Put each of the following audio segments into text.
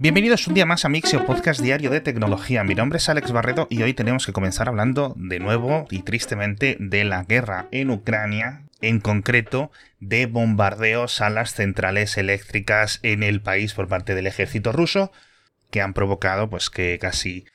Bienvenidos un día más a Mixio, podcast diario de tecnología. Mi nombre es Alex Barredo y hoy tenemos que comenzar hablando de nuevo y tristemente de la guerra en Ucrania, en concreto de bombardeos a las centrales eléctricas en el país por parte del ejército ruso, que han provocado pues que casi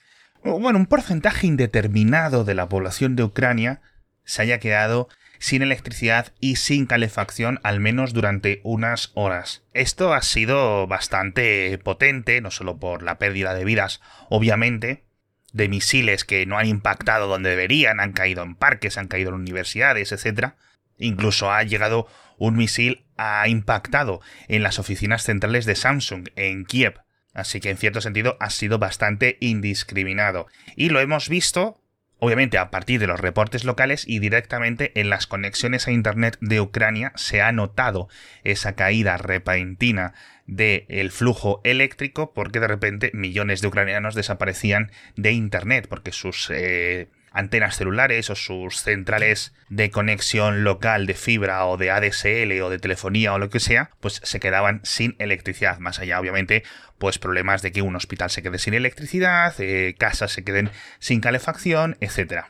bueno, un porcentaje indeterminado de la población de Ucrania se haya quedado sin electricidad y sin calefacción al menos durante unas horas. Esto ha sido bastante potente, no solo por la pérdida de vidas, obviamente, de misiles que no han impactado donde deberían, han caído en parques, han caído en universidades, etc. Incluso ha llegado un misil, ha impactado en las oficinas centrales de Samsung en Kiev. Así que en cierto sentido ha sido bastante indiscriminado. Y lo hemos visto Obviamente a partir de los reportes locales y directamente en las conexiones a Internet de Ucrania se ha notado esa caída repentina del flujo eléctrico porque de repente millones de ucranianos desaparecían de Internet porque sus... Eh, antenas celulares o sus centrales de conexión local de fibra o de ADSL o de telefonía o lo que sea, pues se quedaban sin electricidad. Más allá, obviamente, pues problemas de que un hospital se quede sin electricidad, eh, casas se queden sin calefacción, etc.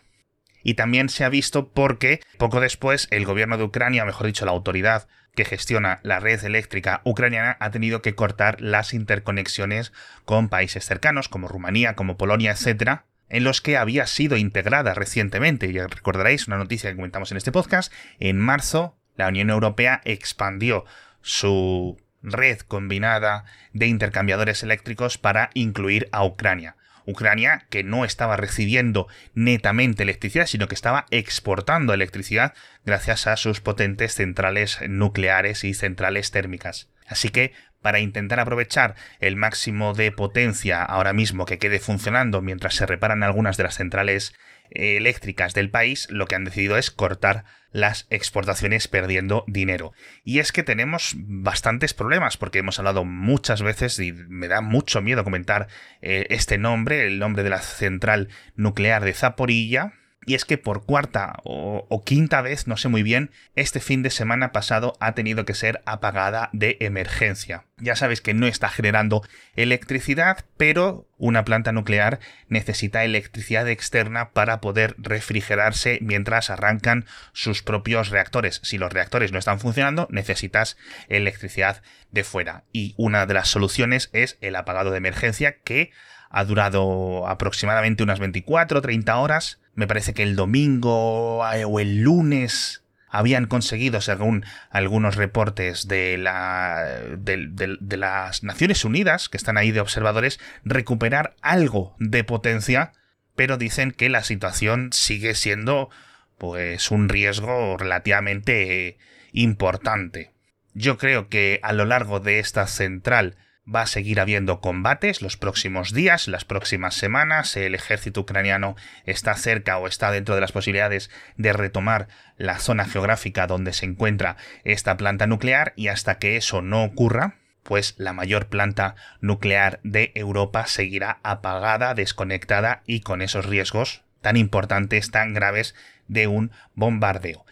Y también se ha visto porque poco después el gobierno de Ucrania, mejor dicho, la autoridad que gestiona la red eléctrica ucraniana ha tenido que cortar las interconexiones con países cercanos como Rumanía, como Polonia, etcétera, en los que había sido integrada recientemente. Ya recordaréis una noticia que comentamos en este podcast. En marzo, la Unión Europea expandió su red combinada de intercambiadores eléctricos para incluir a Ucrania. Ucrania que no estaba recibiendo netamente electricidad, sino que estaba exportando electricidad gracias a sus potentes centrales nucleares y centrales térmicas. Así que para intentar aprovechar el máximo de potencia ahora mismo que quede funcionando mientras se reparan algunas de las centrales eh, eléctricas del país, lo que han decidido es cortar las exportaciones perdiendo dinero. Y es que tenemos bastantes problemas, porque hemos hablado muchas veces y me da mucho miedo comentar eh, este nombre, el nombre de la central nuclear de Zaporilla, y es que por cuarta o, quinta vez, no sé muy bien, este fin de semana pasado ha tenido que ser apagada de emergencia. Ya sabéis que no está generando electricidad, pero una planta nuclear necesita electricidad externa para poder refrigerarse mientras arrancan sus propios reactores. Si los reactores no están funcionando, necesitas electricidad de fuera. Y una de las soluciones es el apagado de emergencia que ha durado aproximadamente unas 24 o 30 horas me parece que el domingo eh, o el lunes habían conseguido, según algunos reportes de, la, de, las Naciones Unidas, que están ahí de observadores, recuperar algo de potencia, pero dicen que la situación sigue siendo pues un riesgo relativamente importante. Yo creo que a lo largo de esta central Va a seguir habiendo combates los próximos días, las próximas semanas. El ejército ucraniano está cerca o está dentro de las posibilidades de retomar la zona geográfica donde se encuentra esta planta nuclear y hasta que eso no ocurra, pues la mayor planta nuclear de Europa seguirá apagada, desconectada y con esos riesgos tan importantes, tan graves de un bombardeo.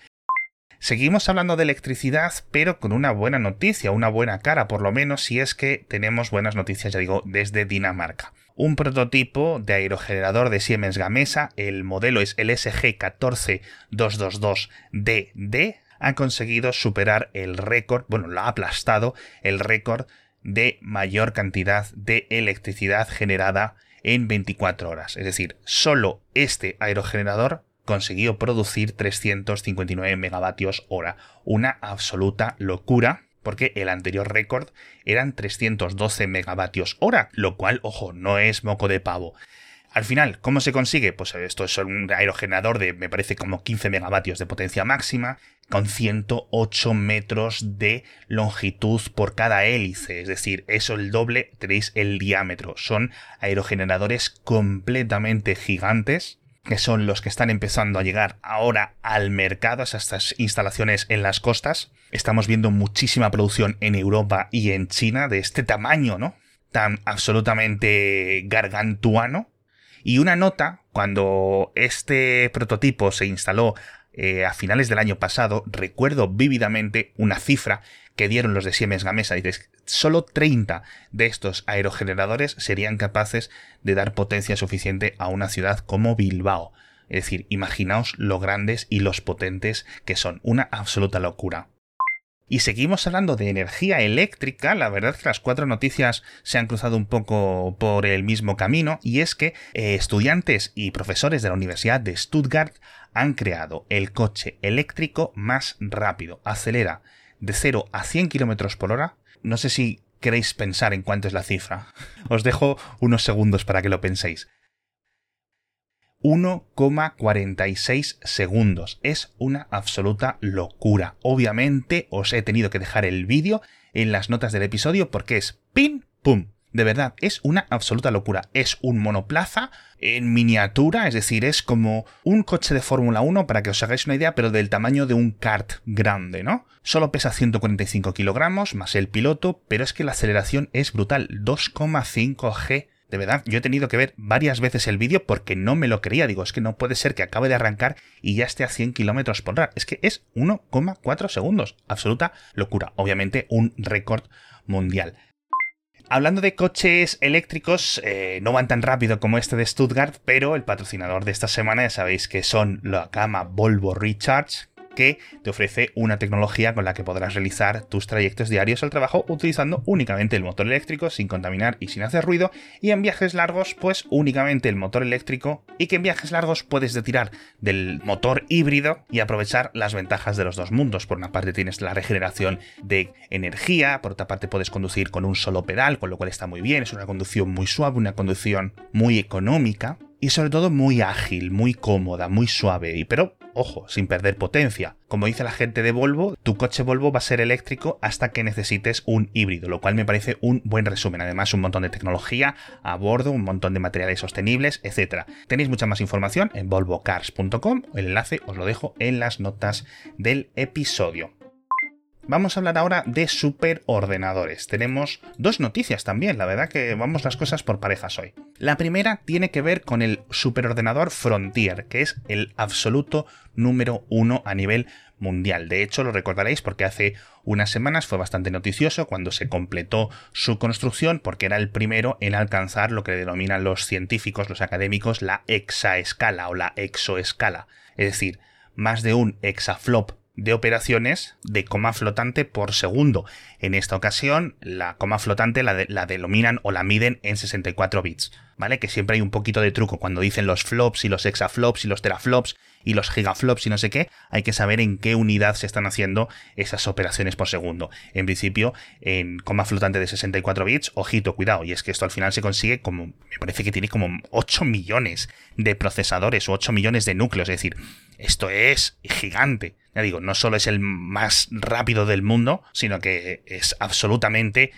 Seguimos hablando de electricidad, pero con una buena noticia, una buena cara, por lo menos si es que tenemos buenas noticias, ya digo, desde Dinamarca. Un prototipo de aerogenerador de Siemens Gamesa, el modelo es el SG14222DD, ha conseguido superar el récord, bueno, lo ha aplastado, el récord de mayor cantidad de electricidad generada en 24 horas. Es decir, solo este aerogenerador consiguió producir 359 megavatios hora. Una absoluta locura porque el anterior récord eran 312 megavatios hora, lo cual, ojo, no es moco de pavo. Al final, ¿cómo se consigue? Pues esto es un aerogenerador de, me parece, como 15 megavatios de potencia máxima, con 108 metros de longitud por cada hélice. Es decir, eso el doble, tenéis el diámetro. Son aerogeneradores completamente gigantes que son los que están empezando a llegar ahora al mercado, a estas instalaciones en las costas. Estamos viendo muchísima producción en Europa y en China de este tamaño, ¿no? Tan absolutamente gargantuano. Y una nota, cuando este prototipo se instaló eh, a finales del año pasado, recuerdo vívidamente una cifra que dieron los de Siemens Gamesa. Dices, solo 30 de estos aerogeneradores serían capaces de dar potencia suficiente a una ciudad como Bilbao. Es decir, imaginaos lo grandes y los potentes que son. Una absoluta locura. Y seguimos hablando de energía eléctrica, la verdad es que las cuatro noticias se han cruzado un poco por el mismo camino, y es que eh, estudiantes y profesores de la Universidad de Stuttgart han creado el coche eléctrico más rápido. Acelera de 0 a 100 km por hora. No sé si queréis pensar en cuánto es la cifra. Os dejo unos segundos para que lo penséis. 1,46 segundos. Es una absoluta locura. Obviamente os he tenido que dejar el vídeo en las notas del episodio porque es pin pum. De verdad, es una absoluta locura. Es un monoplaza en miniatura, es decir, es como un coche de Fórmula 1, para que os hagáis una idea, pero del tamaño de un kart grande, ¿no? Solo pesa 145 kilogramos, más el piloto, pero es que la aceleración es brutal, 2,5 G de verdad, yo he tenido que ver varias veces el vídeo porque no me lo creía. Digo, es que no puede ser que acabe de arrancar y ya esté a 100 kilómetros por hora. Es que es 1,4 segundos. Absoluta locura. Obviamente, un récord mundial. Hablando de coches eléctricos, eh, no van tan rápido como este de Stuttgart, pero el patrocinador de esta semana ya sabéis que son la gama Volvo Recharge, que te ofrece una tecnología con la que podrás realizar tus trayectos diarios al trabajo utilizando únicamente el motor eléctrico sin contaminar y sin hacer ruido y en viajes largos pues únicamente el motor eléctrico y que en viajes largos puedes tirar del motor híbrido y aprovechar las ventajas de los dos mundos. Por una parte tienes la regeneración de energía, por otra parte puedes conducir con un solo pedal, con lo cual está muy bien, es una conducción muy suave, una conducción muy económica y sobre todo muy ágil, muy cómoda, muy suave, y pero ojo, sin perder potencia. Como dice la gente de Volvo, tu coche Volvo va a ser eléctrico hasta que necesites un híbrido, lo cual me parece un buen resumen. Además, un montón de tecnología a bordo, un montón de materiales sostenibles, etc. Tenéis mucha más información en volvocars.com, el enlace os lo dejo en las notas del episodio. Vamos a hablar ahora de superordenadores. Tenemos dos noticias también, la verdad que vamos las cosas por parejas hoy. La primera tiene que ver con el superordenador Frontier, que es el absoluto número uno a nivel mundial. De hecho, lo recordaréis porque hace unas semanas fue bastante noticioso cuando se completó su construcción porque era el primero en alcanzar lo que denominan los científicos, los académicos, la exaescala o la exoescala. Es decir, más de un exaflop de operaciones de coma flotante por segundo. En esta ocasión, la coma flotante la, la, denominan o la miden en 64 bits, ¿vale? Que siempre hay un poquito de truco cuando dicen los flops y los exaflops y los teraflops y los gigaflops y no sé qué, hay que saber en qué unidad se están haciendo esas operaciones por segundo. En principio, en coma flotante de 64 bits, ojito, cuidado, y es que esto al final se consigue como, me parece que tiene como 8 millones de procesadores o 8 millones de núcleos, es decir, esto es gigante. Ya digo, no solo es el más rápido del mundo, sino que es absolutamente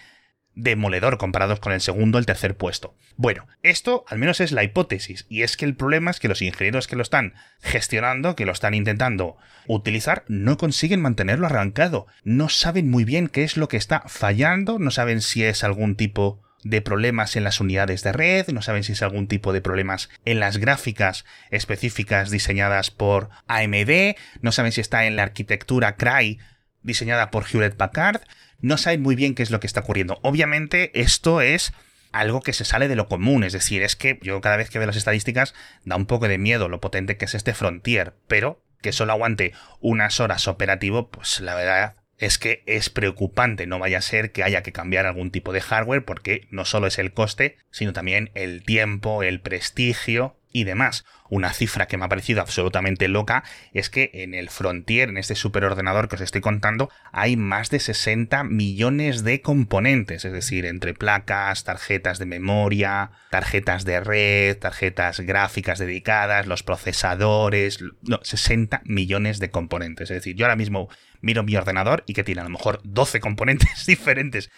demoledor comparados con el segundo el tercer puesto. Bueno, esto al menos es la hipótesis, y es que el problema es que los ingenieros que lo están gestionando, que lo están intentando utilizar, no consiguen mantenerlo arrancado, no saben muy bien qué es lo que está fallando, no saben si es algún tipo de problemas en las unidades de red, no saben si es algún tipo de problemas en las gráficas específicas diseñadas por AMD, no saben si está en la arquitectura Cry diseñada por Hewlett Packard, no saben muy bien qué es lo que está ocurriendo. Obviamente esto es algo que se sale de lo común, es decir, es que yo cada vez que veo las estadísticas da un poco de miedo lo potente que es este Frontier, pero que solo aguante unas horas operativo, pues la verdad es que es preocupante, no vaya a ser que haya que cambiar algún tipo de hardware porque no solo es el coste, sino también el tiempo, el prestigio y demás. Una cifra que me ha parecido absolutamente loca es que en el Frontier, en este superordenador que os estoy contando, hay más de 60 millones de componentes, es decir, entre placas, tarjetas de memoria, tarjetas de red, tarjetas gráficas dedicadas, los procesadores, no, 60 millones de componentes. Es decir, yo ahora mismo miro mi ordenador y que tiene a lo mejor 12 componentes diferentes.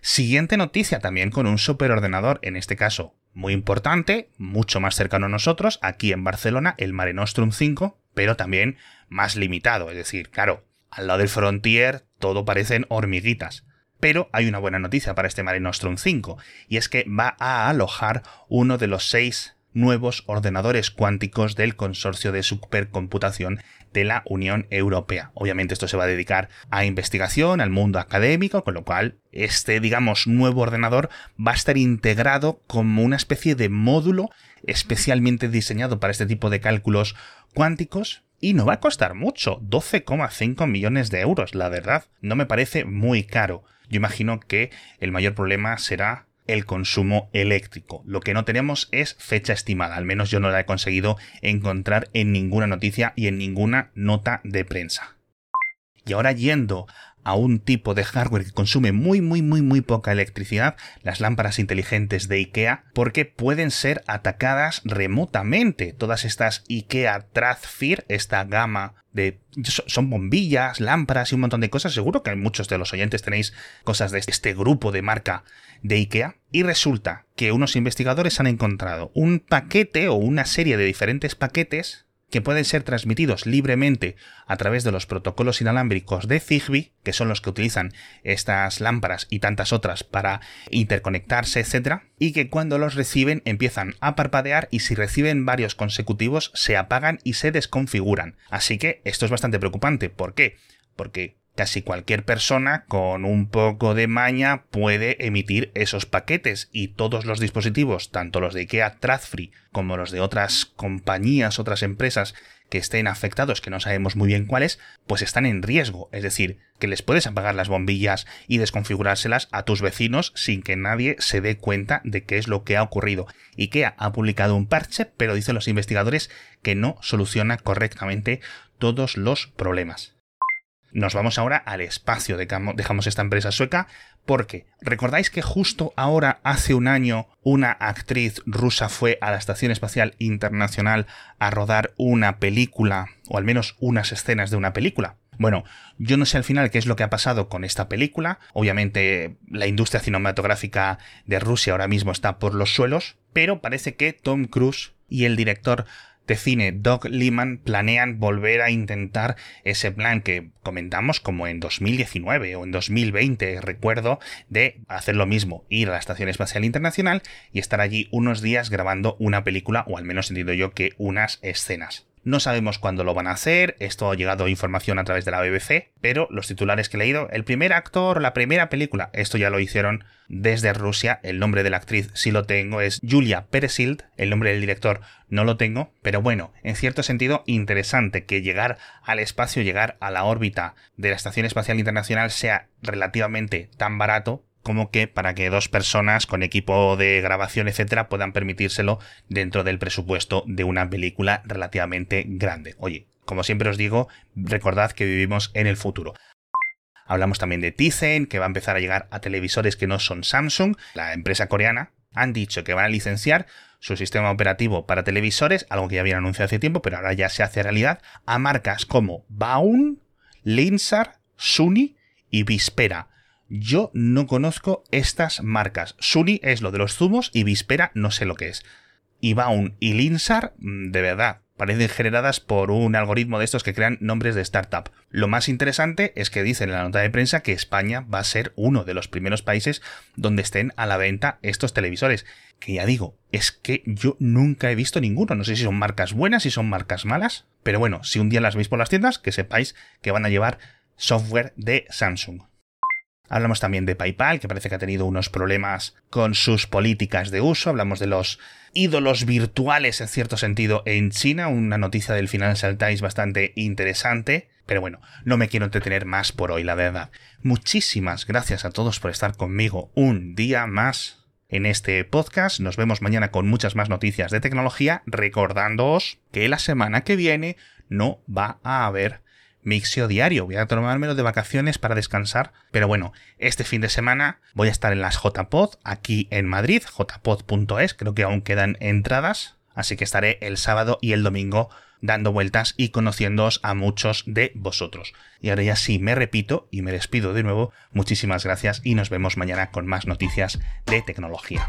Siguiente noticia también con un superordenador, en este caso muy importante, mucho más cercano a nosotros, aquí en Barcelona, el Mare Nostrum 5, pero también más limitado. Es decir, claro, al lado del Frontier todo parecen hormiguitas. Pero hay una buena noticia para este Mare Nostrum 5, y es que va a alojar uno de los seis nuevos ordenadores cuánticos del consorcio de supercomputación de la Unión Europea. Obviamente esto se va a dedicar a investigación, al mundo académico, con lo cual este, digamos, nuevo ordenador va a estar integrado como una especie de módulo especialmente diseñado para este tipo de cálculos cuánticos y no va a costar mucho, 12,5 millones de euros, la verdad, no me parece muy caro. Yo imagino que el mayor problema será el consumo eléctrico. Lo que no tenemos es fecha estimada, al menos yo no la he conseguido encontrar en ninguna noticia y en ninguna nota de prensa. Y ahora yendo a un tipo de hardware que consume muy muy muy muy poca electricidad, las lámparas inteligentes de IKEA, porque pueden ser atacadas remotamente. Todas estas IKEA Tradfir, esta gama de son bombillas, lámparas y un montón de cosas. Seguro que muchos de los oyentes tenéis cosas de este grupo de marca de IKEA. Y resulta que unos investigadores han encontrado un paquete o una serie de diferentes paquetes que pueden ser transmitidos libremente a través de los protocolos inalámbricos de Zigbee, que son los que utilizan estas lámparas y tantas otras para interconectarse, etc., y que cuando los reciben empiezan a parpadear y si reciben varios consecutivos se apagan y se desconfiguran. Así que esto es bastante preocupante. ¿Por qué? Porque casi cualquier persona con un poco de maña puede emitir esos paquetes y todos los dispositivos, tanto los de IKEA Tradfree como los de otras compañías, otras empresas que estén afectados, que no sabemos muy bien cuáles, pues están en riesgo. Es decir, que les puedes apagar las bombillas y desconfigurárselas a tus vecinos sin que nadie se dé cuenta de qué es lo que ha ocurrido. IKEA ha publicado un parche, pero dicen los investigadores que no soluciona correctamente todos los problemas. Nos vamos ahora al espacio, dejamos esta empresa sueca, porque recordáis que justo ahora, hace un año, una actriz rusa fue a la Estación Espacial Internacional a rodar una película, o al menos unas escenas de una película. Bueno, yo no sé al final qué es lo que ha pasado con esta película. Obviamente la industria cinematográfica de Rusia ahora mismo está por los suelos, pero parece que Tom Cruise y el director de cine Doug Liman planean volver a intentar ese plan que comentamos como en 2019 o en 2020, recuerdo, de hacer lo mismo, ir a la Estación Espacial Internacional y estar allí unos días grabando una película, o al menos entiendo yo que unas escenas. No sabemos cuándo lo van a hacer, esto ha llegado información a través de la BBC, pero los titulares que he leído, el primer actor, la primera película, esto ya lo hicieron desde Rusia, el nombre de la actriz sí lo tengo, es Julia Peresild, el nombre del director no lo tengo, pero bueno, en cierto sentido interesante que llegar al espacio, llegar a la órbita de la Estación Espacial Internacional sea relativamente tan barato como que para que dos personas con equipo de grabación, etcétera, puedan permitírselo dentro del presupuesto de una película relativamente grande. Oye, como siempre os digo, recordad que vivimos en el futuro. Hablamos también de Tizen, que va a empezar a llegar a televisores que no son Samsung, la empresa coreana. Han dicho que van a licenciar su sistema operativo para televisores, algo que ya habían anunciado hace tiempo, pero ahora ya se hace realidad, a marcas como Baun, Linsar, Suni y Vispera. Yo no conozco estas marcas. Suni es lo de los zumos y Vispera no sé lo que es. Y Baun y Linsar, mm, de verdad, parecen generadas por un algoritmo de estos que crean nombres de startup. Lo más interesante es que dicen en la nota de prensa que España va a ser uno de los primeros países donde estén a la venta estos televisores. Que ya digo, es que yo nunca he visto ninguno. No sé si son marcas buenas, si son marcas malas. Pero bueno, si un día las veis por las tiendas, que sepáis que van a llevar software de Samsung. Hablamos también de PayPal, que parece que ha tenido unos problemas con sus políticas de uso. Hablamos de los ídolos virtuales, en cierto sentido, en China. Una noticia del Financial Times bastante interesante. Pero bueno, no me quiero entretener más por hoy, la verdad. Muchísimas gracias a todos por estar conmigo un día más en este podcast. Nos vemos mañana con muchas más noticias de tecnología, recordándoos que la semana que viene no va a haber mixio diario. Voy a tomármelo de vacaciones para descansar. Pero bueno, este fin de semana voy a estar en las JPod aquí en Madrid, jpod.es, creo que aún quedan entradas. Así que estaré el sábado y el domingo dando vueltas y conociéndoos a muchos de vosotros. Y ahora ya sí me repito y me despido de nuevo. Muchísimas gracias y nos vemos mañana con más noticias de tecnología.